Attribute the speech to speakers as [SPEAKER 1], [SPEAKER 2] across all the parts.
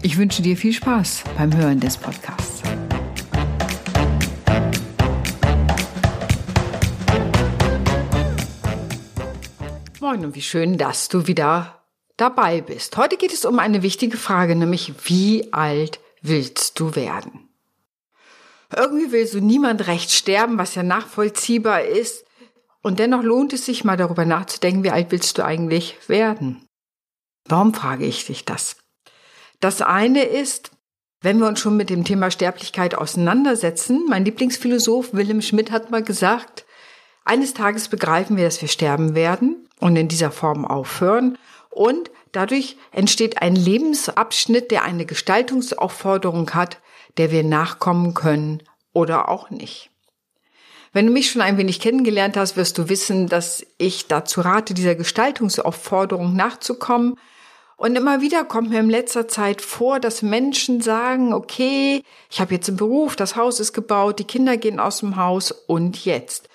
[SPEAKER 1] Ich wünsche dir viel Spaß beim Hören des Podcasts. Moin und wie schön, dass du wieder dabei bist. Heute geht es um eine wichtige Frage, nämlich wie alt willst du werden? Irgendwie will so niemand recht sterben, was ja nachvollziehbar ist. Und dennoch lohnt es sich mal darüber nachzudenken, wie alt willst du eigentlich werden? Warum frage ich dich das? Das eine ist, wenn wir uns schon mit dem Thema Sterblichkeit auseinandersetzen, mein Lieblingsphilosoph Wilhelm Schmidt hat mal gesagt, eines Tages begreifen wir, dass wir sterben werden und in dieser Form aufhören und dadurch entsteht ein Lebensabschnitt, der eine Gestaltungsaufforderung hat, der wir nachkommen können oder auch nicht. Wenn du mich schon ein wenig kennengelernt hast, wirst du wissen, dass ich dazu rate, dieser Gestaltungsaufforderung nachzukommen. Und immer wieder kommt mir in letzter Zeit vor, dass Menschen sagen, okay, ich habe jetzt einen Beruf, das Haus ist gebaut, die Kinder gehen aus dem Haus und jetzt.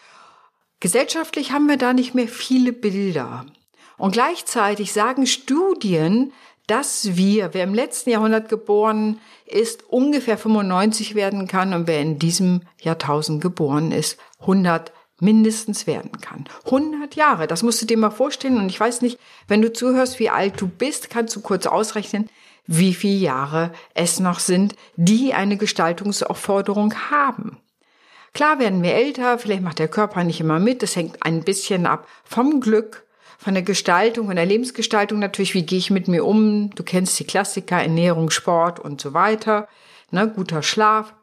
[SPEAKER 1] Gesellschaftlich haben wir da nicht mehr viele Bilder. Und gleichzeitig sagen Studien, dass wir, wer im letzten Jahrhundert geboren ist, ungefähr 95 werden kann und wer in diesem Jahrtausend geboren ist, 100 mindestens werden kann. 100 Jahre, das musst du dir mal vorstellen. Und ich weiß nicht, wenn du zuhörst, wie alt du bist, kannst du kurz ausrechnen, wie viele Jahre es noch sind, die eine Gestaltungsaufforderung haben. Klar werden wir älter, vielleicht macht der Körper nicht immer mit, das hängt ein bisschen ab vom Glück, von der Gestaltung, von der Lebensgestaltung natürlich, wie gehe ich mit mir um? Du kennst die Klassiker, Ernährung, Sport und so weiter, ne, guter Schlaf.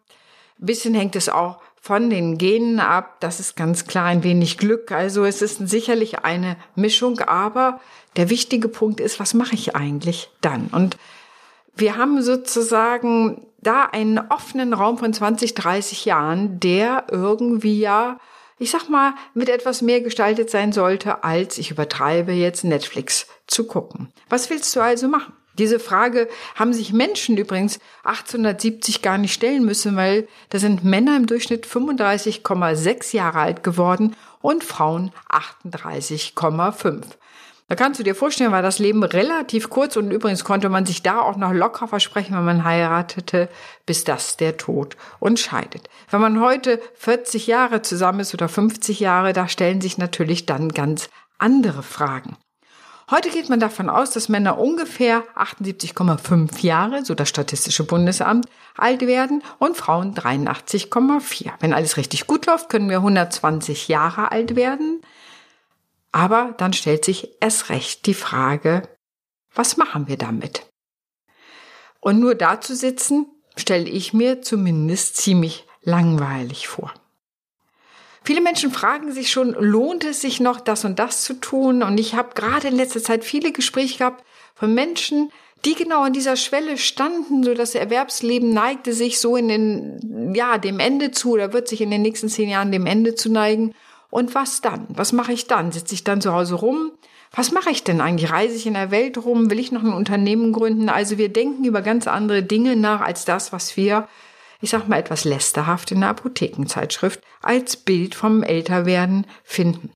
[SPEAKER 1] Ein bisschen hängt es auch von den Genen ab. Das ist ganz klar ein wenig Glück. Also es ist sicherlich eine Mischung, aber der wichtige Punkt ist, was mache ich eigentlich dann? Und wir haben sozusagen da einen offenen Raum von 20, 30 Jahren, der irgendwie ja ich sag mal, mit etwas mehr gestaltet sein sollte, als ich übertreibe jetzt Netflix zu gucken. Was willst du also machen? Diese Frage haben sich Menschen übrigens 1870 gar nicht stellen müssen, weil da sind Männer im Durchschnitt 35,6 Jahre alt geworden und Frauen 38,5. Da kannst du dir vorstellen, war das Leben relativ kurz und übrigens konnte man sich da auch noch locker versprechen, wenn man heiratete, bis das der Tod uns scheidet. Wenn man heute 40 Jahre zusammen ist oder 50 Jahre, da stellen sich natürlich dann ganz andere Fragen. Heute geht man davon aus, dass Männer ungefähr 78,5 Jahre, so das Statistische Bundesamt, alt werden und Frauen 83,4. Wenn alles richtig gut läuft, können wir 120 Jahre alt werden. Aber dann stellt sich erst recht die Frage, was machen wir damit? Und nur da zu sitzen, stelle ich mir zumindest ziemlich langweilig vor. Viele Menschen fragen sich schon, lohnt es sich noch, das und das zu tun? Und ich habe gerade in letzter Zeit viele Gespräche gehabt von Menschen, die genau an dieser Schwelle standen, so das Erwerbsleben neigte sich so in den, ja, dem Ende zu oder wird sich in den nächsten zehn Jahren dem Ende zu neigen. Und was dann? Was mache ich dann? Sitze ich dann zu Hause rum? Was mache ich denn eigentlich? Reise ich in der Welt rum? Will ich noch ein Unternehmen gründen? Also wir denken über ganz andere Dinge nach als das, was wir, ich sag mal etwas lästerhaft in der Apothekenzeitschrift als Bild vom Älterwerden finden.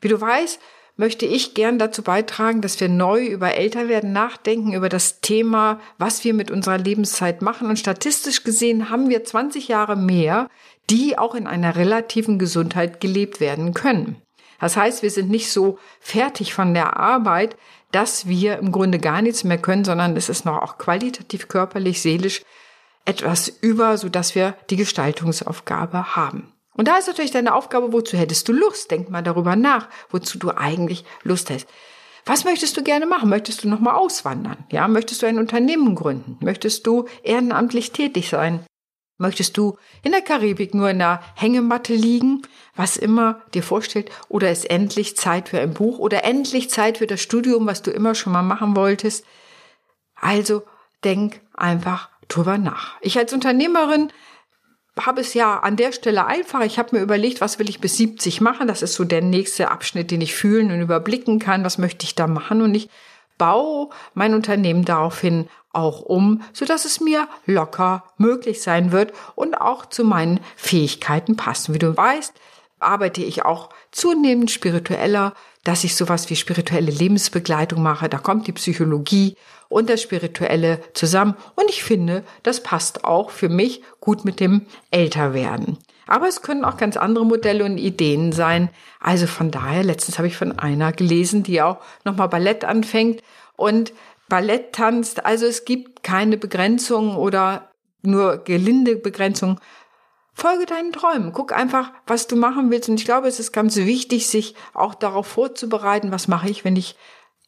[SPEAKER 1] Wie du weißt, möchte ich gern dazu beitragen, dass wir neu über Älterwerden nachdenken, über das Thema, was wir mit unserer Lebenszeit machen. Und statistisch gesehen haben wir 20 Jahre mehr, die auch in einer relativen Gesundheit gelebt werden können. Das heißt, wir sind nicht so fertig von der Arbeit, dass wir im Grunde gar nichts mehr können, sondern es ist noch auch qualitativ, körperlich, seelisch etwas über, so dass wir die Gestaltungsaufgabe haben. Und da ist natürlich deine Aufgabe, wozu hättest du Lust? Denk mal darüber nach, wozu du eigentlich Lust hast. Was möchtest du gerne machen? Möchtest du nochmal auswandern? Ja, möchtest du ein Unternehmen gründen? Möchtest du ehrenamtlich tätig sein? Möchtest du in der Karibik nur in der Hängematte liegen, was immer dir vorstellt, oder ist endlich Zeit für ein Buch oder endlich Zeit für das Studium, was du immer schon mal machen wolltest? Also denk einfach drüber nach. Ich als Unternehmerin habe es ja an der Stelle einfach. Ich habe mir überlegt, was will ich bis 70 machen? Das ist so der nächste Abschnitt, den ich fühlen und überblicken kann. Was möchte ich da machen? Und ich baue mein Unternehmen daraufhin auch um, so dass es mir locker möglich sein wird und auch zu meinen Fähigkeiten passt. wie du weißt, arbeite ich auch zunehmend spiritueller, dass ich sowas wie spirituelle Lebensbegleitung mache. Da kommt die Psychologie und das Spirituelle zusammen. Und ich finde, das passt auch für mich gut mit dem Älterwerden. Aber es können auch ganz andere Modelle und Ideen sein. Also von daher, letztens habe ich von einer gelesen, die auch nochmal Ballett anfängt und Ballett tanzt. Also es gibt keine Begrenzung oder nur gelinde Begrenzung. Folge deinen Träumen. Guck einfach, was du machen willst. Und ich glaube, es ist ganz wichtig, sich auch darauf vorzubereiten, was mache ich, wenn ich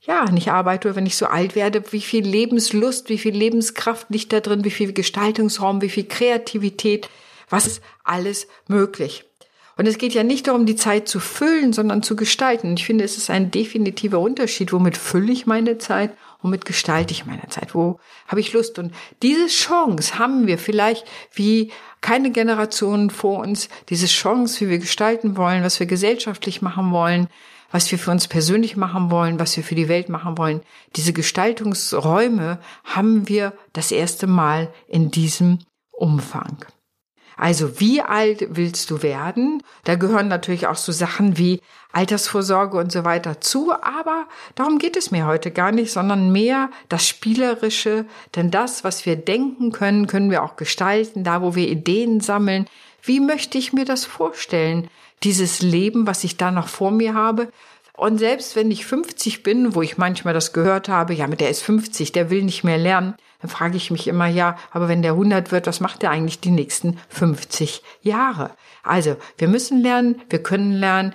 [SPEAKER 1] ja, nicht arbeite wenn ich so alt werde, wie viel Lebenslust, wie viel Lebenskraft liegt da drin, wie viel Gestaltungsraum, wie viel Kreativität, was ist alles möglich. Und es geht ja nicht darum, die Zeit zu füllen, sondern zu gestalten. Und ich finde, es ist ein definitiver Unterschied. Womit fülle ich meine Zeit? Womit gestalte ich meine Zeit? Wo habe ich Lust? Und diese Chance haben wir vielleicht wie keine Generation vor uns. Diese Chance, wie wir gestalten wollen, was wir gesellschaftlich machen wollen, was wir für uns persönlich machen wollen, was wir für die Welt machen wollen. Diese Gestaltungsräume haben wir das erste Mal in diesem Umfang. Also wie alt willst du werden? Da gehören natürlich auch so Sachen wie Altersvorsorge und so weiter zu, aber darum geht es mir heute gar nicht, sondern mehr das Spielerische, denn das, was wir denken können, können wir auch gestalten, da wo wir Ideen sammeln. Wie möchte ich mir das vorstellen? dieses Leben, was ich da noch vor mir habe. Und selbst wenn ich 50 bin, wo ich manchmal das gehört habe, ja, mit der ist 50, der will nicht mehr lernen, dann frage ich mich immer, ja, aber wenn der 100 wird, was macht der eigentlich die nächsten 50 Jahre? Also, wir müssen lernen, wir können lernen,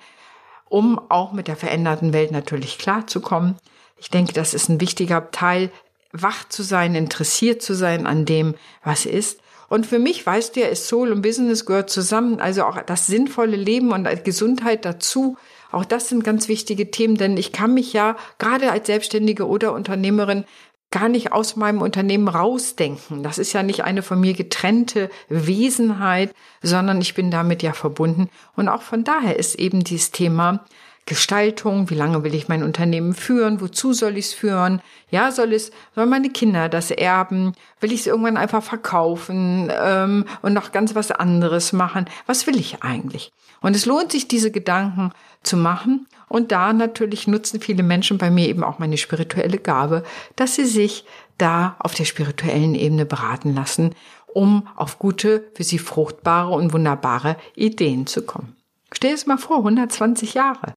[SPEAKER 1] um auch mit der veränderten Welt natürlich klarzukommen. Ich denke, das ist ein wichtiger Teil, wach zu sein, interessiert zu sein an dem, was ist. Und für mich, weißt du ja, ist Soul und Business gehört zusammen, also auch das sinnvolle Leben und Gesundheit dazu. Auch das sind ganz wichtige Themen, denn ich kann mich ja gerade als Selbstständige oder Unternehmerin gar nicht aus meinem Unternehmen rausdenken. Das ist ja nicht eine von mir getrennte Wesenheit, sondern ich bin damit ja verbunden. Und auch von daher ist eben dieses Thema Gestaltung, wie lange will ich mein Unternehmen führen, wozu soll ich es führen, ja, soll es, sollen meine Kinder das erben, will ich es irgendwann einfach verkaufen ähm, und noch ganz was anderes machen, was will ich eigentlich? Und es lohnt sich, diese Gedanken zu machen. Und da natürlich nutzen viele Menschen bei mir eben auch meine spirituelle Gabe, dass sie sich da auf der spirituellen Ebene beraten lassen, um auf gute, für sie fruchtbare und wunderbare Ideen zu kommen. Stell es mal vor, 120 Jahre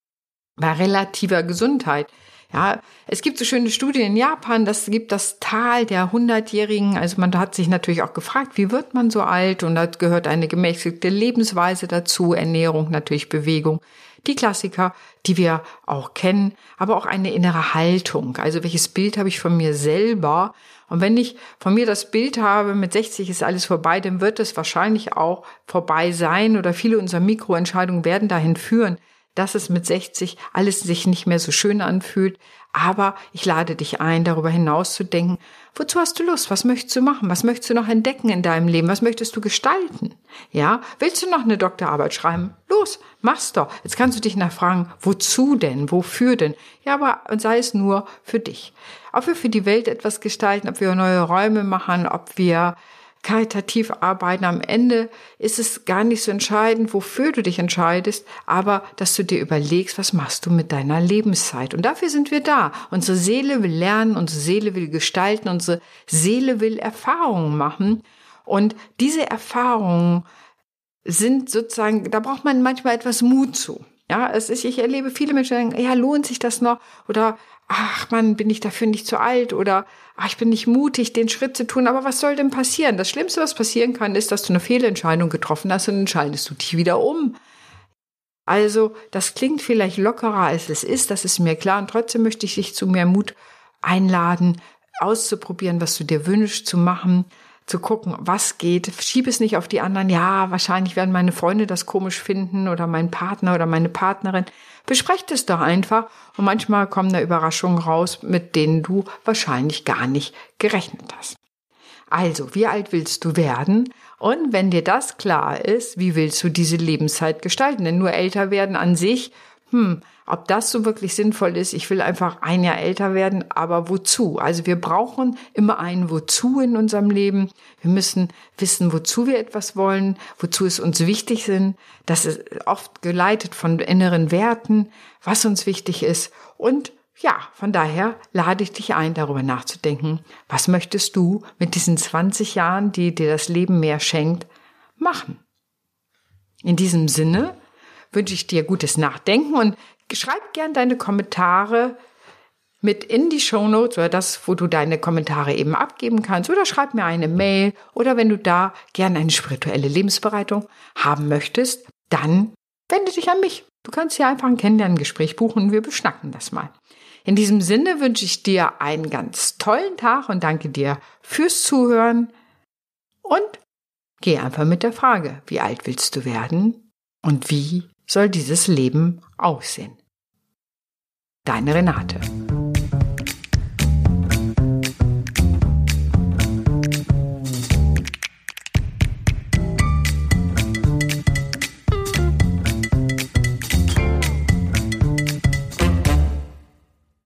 [SPEAKER 1] bei relativer Gesundheit. Ja, es gibt so schöne Studien in Japan, das gibt das Tal der Hundertjährigen. Also man hat sich natürlich auch gefragt, wie wird man so alt? Und da gehört eine gemäßigte Lebensweise dazu, Ernährung, natürlich Bewegung. Die Klassiker, die wir auch kennen, aber auch eine innere Haltung. Also welches Bild habe ich von mir selber? Und wenn ich von mir das Bild habe, mit 60 ist alles vorbei, dann wird es wahrscheinlich auch vorbei sein oder viele unserer Mikroentscheidungen werden dahin führen, dass es mit 60 alles sich nicht mehr so schön anfühlt. Aber ich lade dich ein, darüber hinaus zu denken, wozu hast du Lust? Was möchtest du machen? Was möchtest du noch entdecken in deinem Leben? Was möchtest du gestalten? Ja, willst du noch eine Doktorarbeit schreiben? Los, mach's doch. Jetzt kannst du dich nachfragen, wozu denn? Wofür denn? Ja, aber sei es nur für dich. Ob wir für die Welt etwas gestalten, ob wir neue Räume machen, ob wir karitativ arbeiten. Am Ende ist es gar nicht so entscheidend, wofür du dich entscheidest, aber dass du dir überlegst, was machst du mit deiner Lebenszeit. Und dafür sind wir da. Unsere Seele will lernen, unsere Seele will gestalten, unsere Seele will Erfahrungen machen. Und diese Erfahrungen sind sozusagen, da braucht man manchmal etwas Mut zu. Ja, es ist, ich erlebe viele Menschen, die sagen, ja, lohnt sich das noch? Oder ach man, bin ich dafür nicht zu alt oder ach, ich bin nicht mutig, den Schritt zu tun. Aber was soll denn passieren? Das Schlimmste, was passieren kann, ist, dass du eine Fehlentscheidung getroffen hast und entscheidest du dich wieder um. Also, das klingt vielleicht lockerer, als es ist, das ist mir klar. Und trotzdem möchte ich dich zu mehr Mut einladen, auszuprobieren, was du dir wünschst zu machen, zu gucken, was geht. Schieb es nicht auf die anderen. Ja, wahrscheinlich werden meine Freunde das komisch finden oder mein Partner oder meine Partnerin. Besprecht es doch einfach und manchmal kommen da Überraschungen raus, mit denen du wahrscheinlich gar nicht gerechnet hast. Also, wie alt willst du werden? Und wenn dir das klar ist, wie willst du diese Lebenszeit gestalten? Denn nur älter werden an sich, hm, ob das so wirklich sinnvoll ist, ich will einfach ein Jahr älter werden, aber wozu? Also wir brauchen immer ein Wozu in unserem Leben. Wir müssen wissen, wozu wir etwas wollen, wozu es uns wichtig sind. Das ist oft geleitet von inneren Werten, was uns wichtig ist. Und ja, von daher lade ich dich ein, darüber nachzudenken, was möchtest du mit diesen 20 Jahren, die dir das Leben mehr schenkt, machen. In diesem Sinne wünsche ich dir gutes Nachdenken und schreib gern deine Kommentare mit in die Show Notes oder das, wo du deine Kommentare eben abgeben kannst oder schreib mir eine Mail oder wenn du da gern eine spirituelle Lebensbereitung haben möchtest, dann wende dich an mich. Du kannst hier einfach ein Kennenlerngespräch buchen und wir beschnacken das mal. In diesem Sinne wünsche ich dir einen ganz tollen Tag und danke dir fürs Zuhören und geh einfach mit der Frage, wie alt willst du werden und wie soll dieses Leben aussehen? Deine Renate.